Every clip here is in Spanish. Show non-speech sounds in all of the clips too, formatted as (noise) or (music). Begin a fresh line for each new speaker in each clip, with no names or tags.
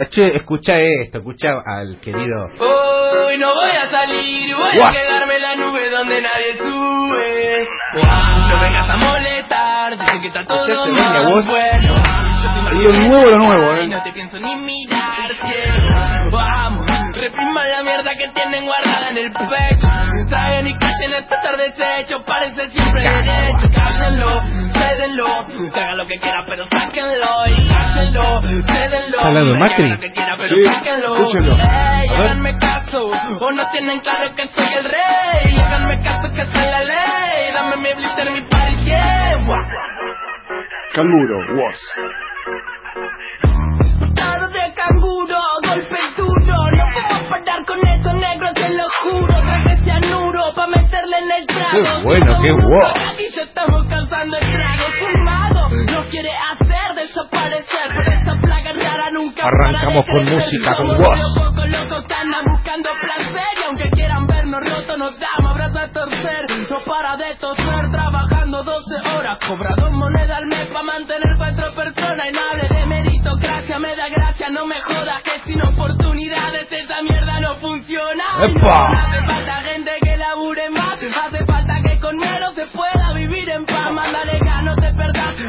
Che, escucha esto, escucha al querido.
Hoy no voy a salir, voy a quedarme en la nube donde nadie sube. No vengas a molestar, dice que está todo mal.
vos.
Bueno, yo te
Lo nuevo, lo nuevo, eh.
Y no te pienso ni mirar. Vamos, repriman la mierda que tienen guardada en el pecho. Traigan y callen este deshecho, parece siempre derecho. Cállenlo, cédenlo, haga lo que quiera, pero sáquenlo. Y cállenlo, cédenlo.
¿Está hablando de
que haga lo que quiera, pero
Sí,
sáquenlo.
escúchenlo.
Ey, háganme caso, o no tienen claro que soy el rey. Háganme caso que soy la ley. Dame mi blister, mi party, yeah.
Canguro,
Qué bueno, qué guau.
Y ya estamos cansando el trago fumado. No quiere hacer desaparecer, pero esta plaga rara nunca
Arrancamos
para
con música, con voz.
locos que andan buscando placer. Y aunque quieran vernos rotos, nos damos abrazos a torcer. No para de toser, trabajando 12 horas. Cobra dos monedas al mes pa' mantener cuatro personas. Y no hable de meritocracia, me da gracia, no me jodas. Que sin oportunidades esa mierda no funciona.
¡Epa!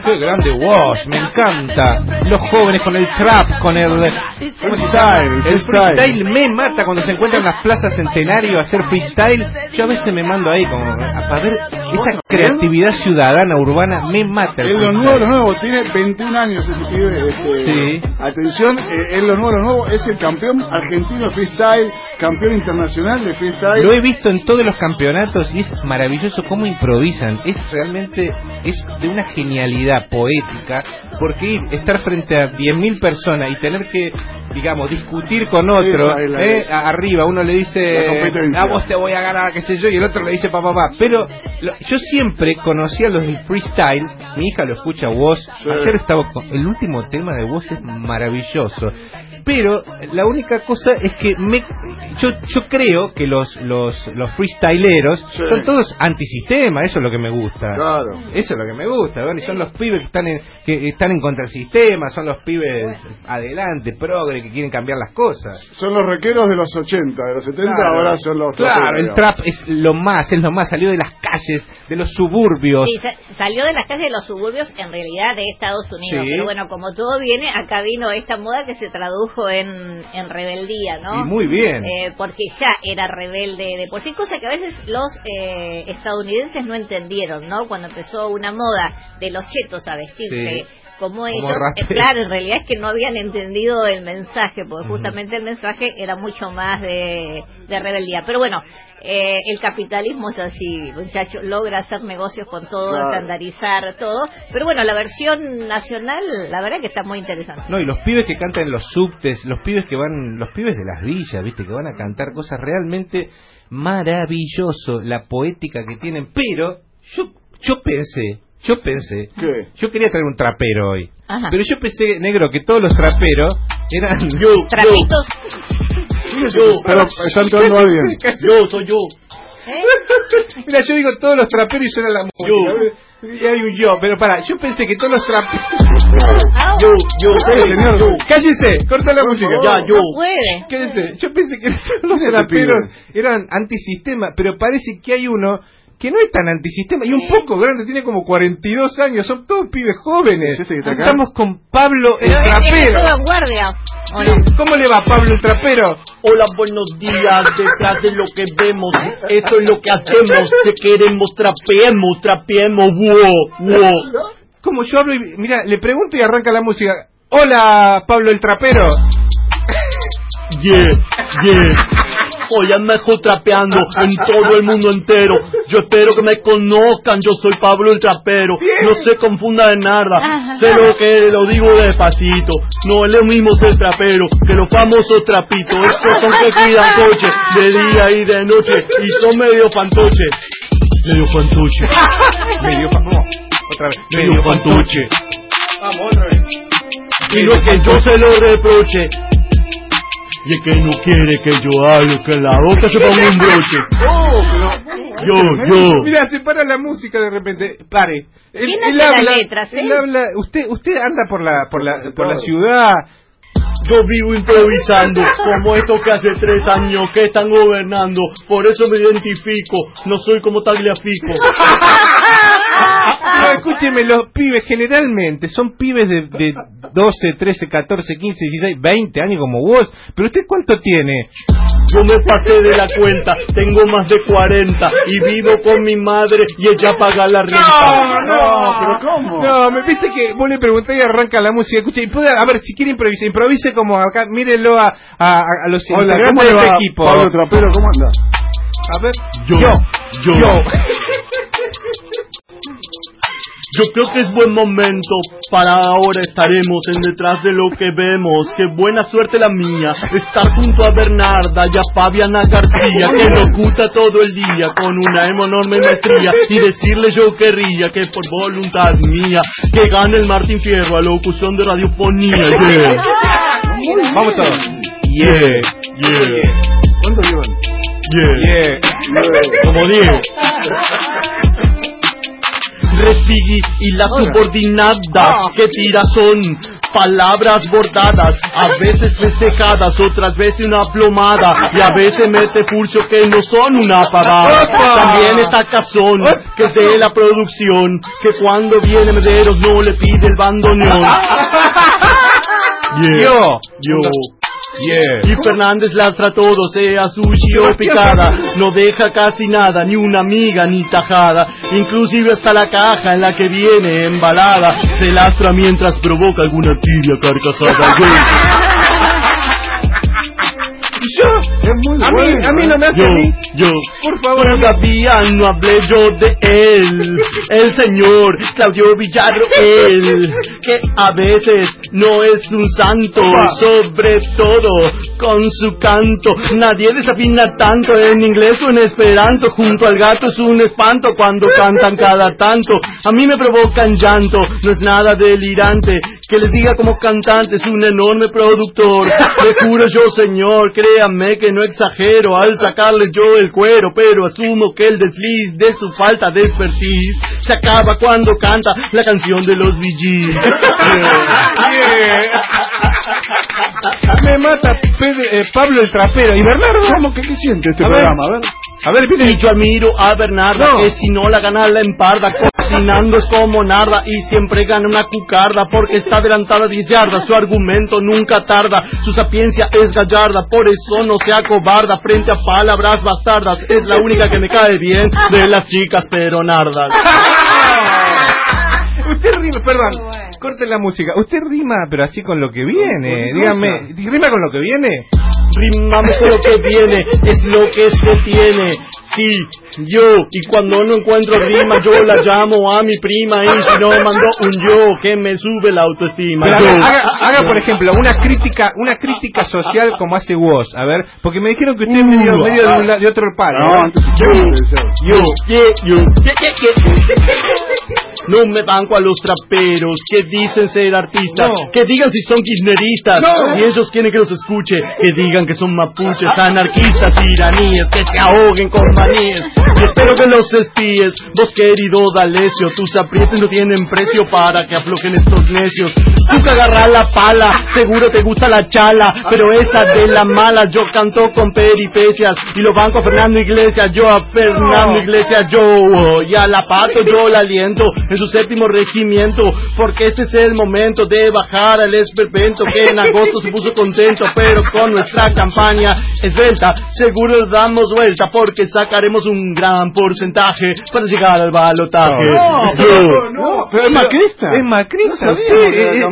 Qué grande Wash, me encanta. Los jóvenes con el trap, con el...
Freestyle,
El
freestyle.
me mata cuando se encuentran en las plazas centenario a hacer freestyle. Yo a veces me mando ahí como a- para ver esa creatividad ciudadana urbana me mata. el
Es lo nuevo, lo nuevo. Tiene 21 años ese pibe. Este,
Sí.
Atención, eh, es lo nuevo, lo nuevo. Es el campeón argentino freestyle, campeón internacional de freestyle.
Lo he visto en todos los campeonatos y es maravilloso cómo improvisan. Es realmente es de una genialidad poética porque ir, estar frente a 10.000 personas y tener que, digamos, discutir con otro, ¿eh? Arriba uno le dice, a vos te voy a ganar, qué sé yo, y el otro le dice papá, papá. Pero lo- yo siempre conocí a los del freestyle, mi hija lo escucha vos,
Sí.
ayer estaba con, el último tema de vos es maravilloso. Pero la única cosa es que me, yo, yo creo que los, los, los freestyleros
Sí.
son todos antisistema, eso es lo que me gusta.
Claro.
Eso es lo que me gusta, ¿verdad? Y son los pibes que están en, que están en contra del sistema, son los pibes adelante, progre, que quieren cambiar las cosas.
Son los requeros de los 80, de los 70
Claro.
ahora son los
Claro,
traperos,
el trap es lo más, es lo más, salió de las calles, de los suburbios.
Sí, sa- salió de las calles de los suburbios, en realidad de Estados Unidos.
Sí.
Pero bueno, como todo viene, acá vino esta moda que se tradujo en, en rebeldía, ¿no?
Y muy bien.
Eh, porque ya era rebelde de por sí, cosa que a veces los eh, estadounidenses no entendieron, ¿no? Cuando empezó una moda de los chetos a vestirse.
Sí.
Como ellos, eh, claro, en realidad es que no habían entendido el mensaje, porque justamente el mensaje era mucho más de, de rebeldía. Pero bueno, eh, el capitalismo es así, muchacho, logra hacer negocios con todo,
Claro.
estandarizar todo. Pero bueno, la versión nacional, la verdad que está muy interesante.
No, y los pibes que cantan en los subtes, los pibes que van, los pibes de las villas, viste, que van a cantar cosas realmente maravilloso, la poética que tienen, pero yo, yo pensé, yo pensé,
¿Qué?
yo quería traer un trapero hoy,
Ajá.
pero yo pensé, negro, que todos los traperos eran... (laughs)
Trapitos,
Pero está entrando alguien.
Yo, soy yo.
¿eh? (laughs)
Mira, yo digo todos los traperos y suena la música. Y hay un yo, pero para, yo pensé que todos los traperos...
Ah,
Yo, yo, (laughs)
Sí, señor.
¡Cállese! ¡Corta la música!
Ya, yo.
no puede.
Quédese, yo pensé que los
¿Quién es este
traperos eran antisistema, pero parece que hay uno que no es tan antisistema y un poco grande, tiene como 42 años, son todos pibes jóvenes. Estamos con Pablo el
Pero es
trapero. ¿Cómo le va Pablo el trapero?
Hola, buenos días. Detrás de lo que vemos, esto es lo que hacemos. Te queremos, trapeemos, trapeemos. Wow, wow.
Como yo hablo y mira, le pregunto y arranca la música. Hola Pablo el trapero.
Yeah, yeah. Hoy mejor trapeando en todo el mundo entero. Yo espero que me conozcan. Yo soy Pablo el trapero. No se confunda de nada. Sé lo que lo digo despacito. No es lo mismo ser trapero que los famosos trapitos. Estos son que cuidan coche de día y de noche. Y son medio fantoche. Medio fantoche. (laughs)
Medio fa- no, otra vez.
Medio fantoche.
Vamos otra vez.
Y no es que yo se lo reproche. Y es que no quiere que yo hable, que la boca se ponga un broche.
Oh, pero
Yo, yo.
Mira, se para la música de repente. Pare. Él,
¿Quién
él
hace las
habla,
letras, eh?
él habla. Usted, usted anda por la, por la, por la ciudad.
Yo vivo improvisando, como estos que hace tres años que están gobernando. Por eso me identifico, no soy como Tagliafico. (laughs)
No, escúcheme, los pibes generalmente son pibes de, de 12, 13, 14, 15, 16, 20 años como vos. Pero usted cuánto tiene?
Yo me pasé de la cuenta, tengo más de 40 y vivo con mi madre y ella paga la renta.
No, pero ¿cómo?
No, me viste que vos le pregunté y arranca la música. Escucha, y puede, a ver, si quiere improvisar, improvise como acá, mírenlo a, a, a los
Hola,
integrantes
¿cómo le
de
va?
este equipo.
Pablo Trapero, ¿cómo anda?
A ver,
Yo, yo,
yo.
Yo yo creo que es buen momento para ahora estaremos en detrás de lo que vemos. Qué buena suerte la mía estar junto a Bernarda y a Fabiana García que nos gusta todo el día con una enorme maestría y decirle yo querría que por voluntad mía que gane el Martín Fierro a locución de radioponía. Yeah.
Vamos a ver.
Yeah, yeah.
¿Cuánto llevan?
Yeah.
yeah.
Como 10. (laughs) Respigui y las subordinadas que tira son palabras bordadas, a veces festejadas, otras veces una plomada, y a veces mete pulso que no son una pavada. También está Cazón, que es de la producción, que cuando viene Mederos no le pide el bandoneón. (laughs) Yeah, yo.
Yeah.
Y Fernández lastra todo, sea sushi o picada, no deja casi nada, ni una miga ni tajada, inclusive hasta la caja en la que viene embalada, se lastra mientras provoca alguna tibia carcajada. (laughs)
Es muy
A mí, a mí no me hace
Yo,
mí.
yo,
Por favor.
todavía no hablé yo de él, el señor Claudio Villarro, él, que a veces no es un santo, sobre todo con su canto. Nadie desafina tanto en inglés o en esperanto, junto al gato es un espanto cuando cantan cada tanto. A mí me provocan llanto, no es nada delirante, que les diga como cantante es un enorme productor. Le juro yo, señor, créanme que no exagero al sacarles yo el cuero, pero asumo que el desliz de su falta de expertise se acaba cuando canta la canción de los VGs. (laughs)
Me mata eh, Pablo el trapero. ¿Y Bernardo?
¿Cómo que qué siente este
A ver.
programa? A ver.
A ver, viene.
Y yo admiro a Bernarda,
No.
que si no la gana la emparda, cocinando es como narda y siempre gana una cucarda porque está adelantada 10 yardas, su argumento nunca tarda, su sapiencia es gallarda, por eso no se acobarda frente a palabras bastardas, es la única que me cae bien de las chicas peronardas. (laughs)
Usted rima, perdón, corte la música. Usted rima, pero así con lo que viene. Dígame, ¿rima con lo que viene?
Con lo que viene, es lo que se tiene. Sí, yo, y cuando no encuentro rima, yo la llamo a mi prima y si no mando un yo que me sube la autoestima.
Pero
Yo.
haga, haga, haga, por ejemplo, una crítica una crítica social como hace vos. A ver, porque me dijeron que usted es medio,
Uh,
medio de, un la- de otro palo.
No.
Yo, yo, yeah. No me banco a los traperos que dicen ser artistas,
No.
que digan si son kirchneristas,
No.
y ellos quieren que los escuche, que digan que son mapuches, anarquistas, iraníes, que se ahoguen con maníes. Y espero que los espíes, vos querido D'Alessio, tus aprietes no tienen precio para que aflojen estos necios. Tú que agarrás la pala, seguro te gusta la chala, pero esa de la mala yo canto con peripecias, y lo banco a Fernando Iglesias, yo a Fernando Iglesias, yo, y a la pato yo la aliento en su séptimo regimiento, porque este es el momento de bajar al esperpento que en agosto se puso contento, pero con nuestra campaña esbelta, seguro damos vuelta, porque sacaremos un gran porcentaje para llegar al balotaje.
No, pero no, pero es macrista.
Es macrista,
No sabía
es,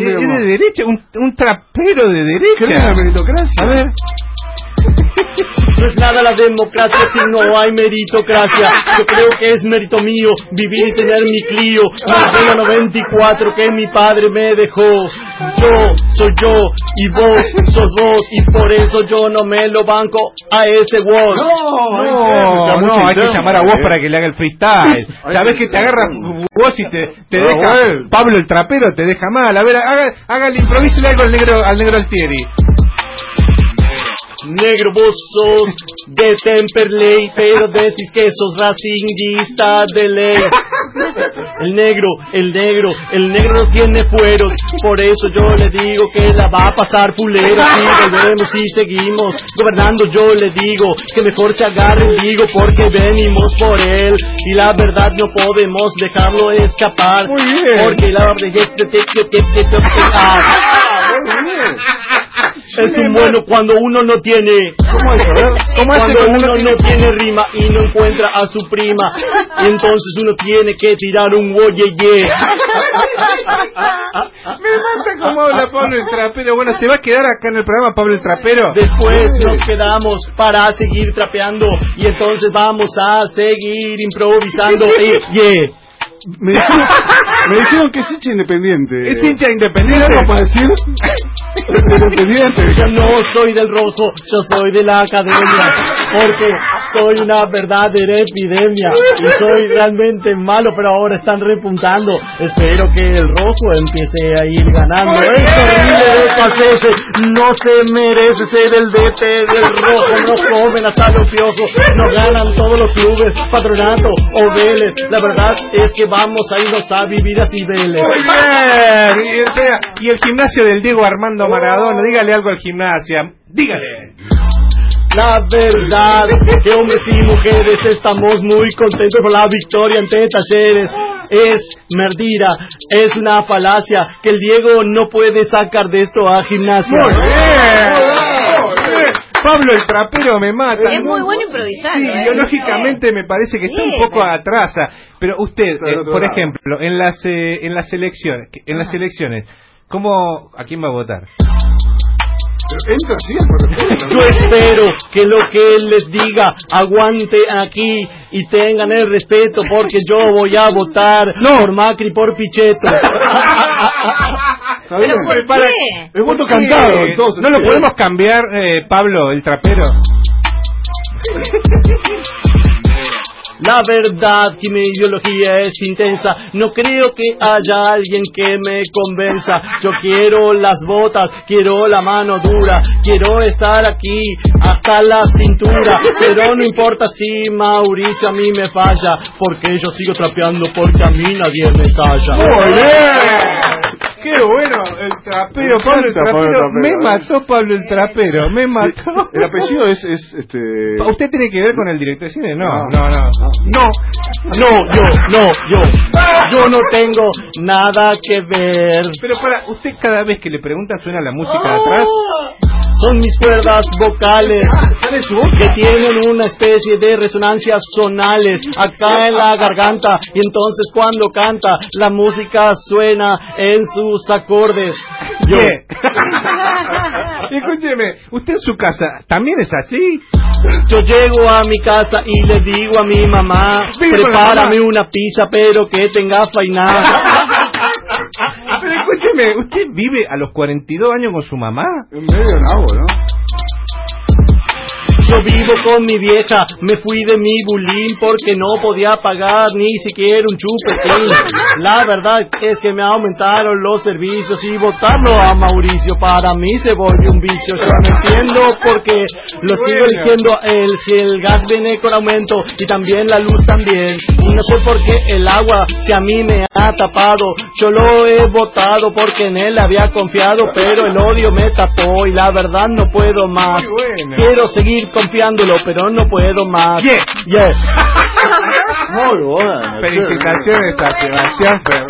es- es de derecha, un, un trapero de
¿Creen en
derecha.
la meritocracia?
A ver, (laughs)
No es nada la democracia si no hay meritocracia. Yo creo que es mérito mío vivir y tener mi Clio. Modelo 94 que mi padre me dejó. Yo soy yo y vos sos vos y por eso yo no me lo banco a ese vos.
No,
no, no, hay que llamar a vos para
que
le haga el freestyle.
Qué
que te agarra vos y te, te deja. Pablo el trapero te deja mal. A ver, haga, hágale, improvísele algo al negro, al negro Altieri.
Negro vos sos de Temperley, pero decís que sos racinguista de ley. El negro, el negro, el negro no tiene fueros. Por eso yo le digo que la va a pasar pulera. Si volvemos y seguimos gobernando, yo le digo que mejor se agarre el digo porque venimos por él. Y la verdad no podemos dejarlo escapar. Porque la es un bueno cuando uno no tiene.
¿Cómo es? A ver, ¿cómo es
Cuando uno
no
tiene rima y no encuentra a su prima, y entonces uno tiene que tirar un oye ye.
Me mata cómo habla Pablo el Trapero. Bueno, ¿se va a quedar acá en el programa Pablo el Trapero?
Después nos quedamos para seguir trapeando y entonces vamos a seguir improvisando. Y, (laughs) ye.
Me dijeron, me dijeron que es hincha independiente.
Es hincha
¿Tiene
independiente.
para decir?
Yo no soy del rojo, yo soy de la academia, porque soy una verdadera epidemia y soy realmente malo, pero ahora están repuntando. Espero que el rojo empiece a ir ganando. Horrible de no se merece ser el DT del rojo, no comen hasta los piojos, no ganan todos los clubes, patronato o Vélez. La verdad es que vamos a irnos a vivir así Vélez.
Muy bien. Y el gimnasio del Diego Armando Maradona, dígale algo al gimnasio. Dígale.
La verdad que hombres y mujeres estamos muy contentos con la victoria ante Talleres. Es mentira, es una falacia que el Diego no puede sacar de esto a gimnasia.
Muy bien. Pablo el Trapero me mata.
Es muy bueno improvisando.
Sí,
¿eh?
biológicamente me parece que está un poco atrás. Pero usted, eh, por ejemplo, en las eh, en las elecciones, en las elecciones, ¿cómo a quién va a votar?
Yo espero que lo que él les diga aguante aquí y tengan el respeto porque yo voy a votar por Macri por Pichetto.
¿Pero por
Para-
qué?
Es voto cantado, entonces.
¿No lo podemos cambiar, eh, Pablo, el trapero? (laughs)
La verdad que mi ideología es intensa. No creo que haya alguien que me convenza. Yo quiero las botas, quiero la mano dura, quiero estar aquí hasta la cintura. Pero no importa si Mauricio a mí me falla, porque yo sigo trapeando porque a mí nadie me calla.
Muy bien. Qué bueno, trapero,
Me
Pablo el
encanta Pablo el
trapero. Me mató Pablo el trapero, me mató.
El apellido es, es este.
¿Usted tiene que ver con el director de cine? No,
No.
no, no.
No, no, yo, no, yo. Yo no tengo nada que ver.
Pero para, usted cada vez que le preguntan suena la música de atrás.
Son mis cuerdas vocales
¿Sale su voz?
que tienen una especie de resonancias sonales acá en la garganta y entonces cuando canta la música suena en sus acordes. Yo,
¿Qué? (laughs) Escúcheme, ¿usted en su casa también es así?
yo llego a mi casa y le digo a mi mamá, prepárame una pizza pero que tenga fainá. (laughs)
¿usted vive a los 42 años con su mamá?
En medio nabo, ¿no?
Yo vivo con mi vieja, me fui de mi bulín porque no podía pagar ni siquiera un chupetín. La verdad es que me aumentaron los servicios y votarlo a Mauricio para mí se volvió un vicio. Yo no entiendo porque lo sigo a él si el gas viene con aumento y también la luz también. Y no sé por qué el agua que a mí me ha tapado, yo lo he votado porque en él había confiado, pero el odio me tapó y la verdad no puedo más. Quiero seguir confiándolo, pero no puedo más.
Yeah.
Yeah. (laughs) Muy bueno.
Felicitaciones a Sebastián Fernández.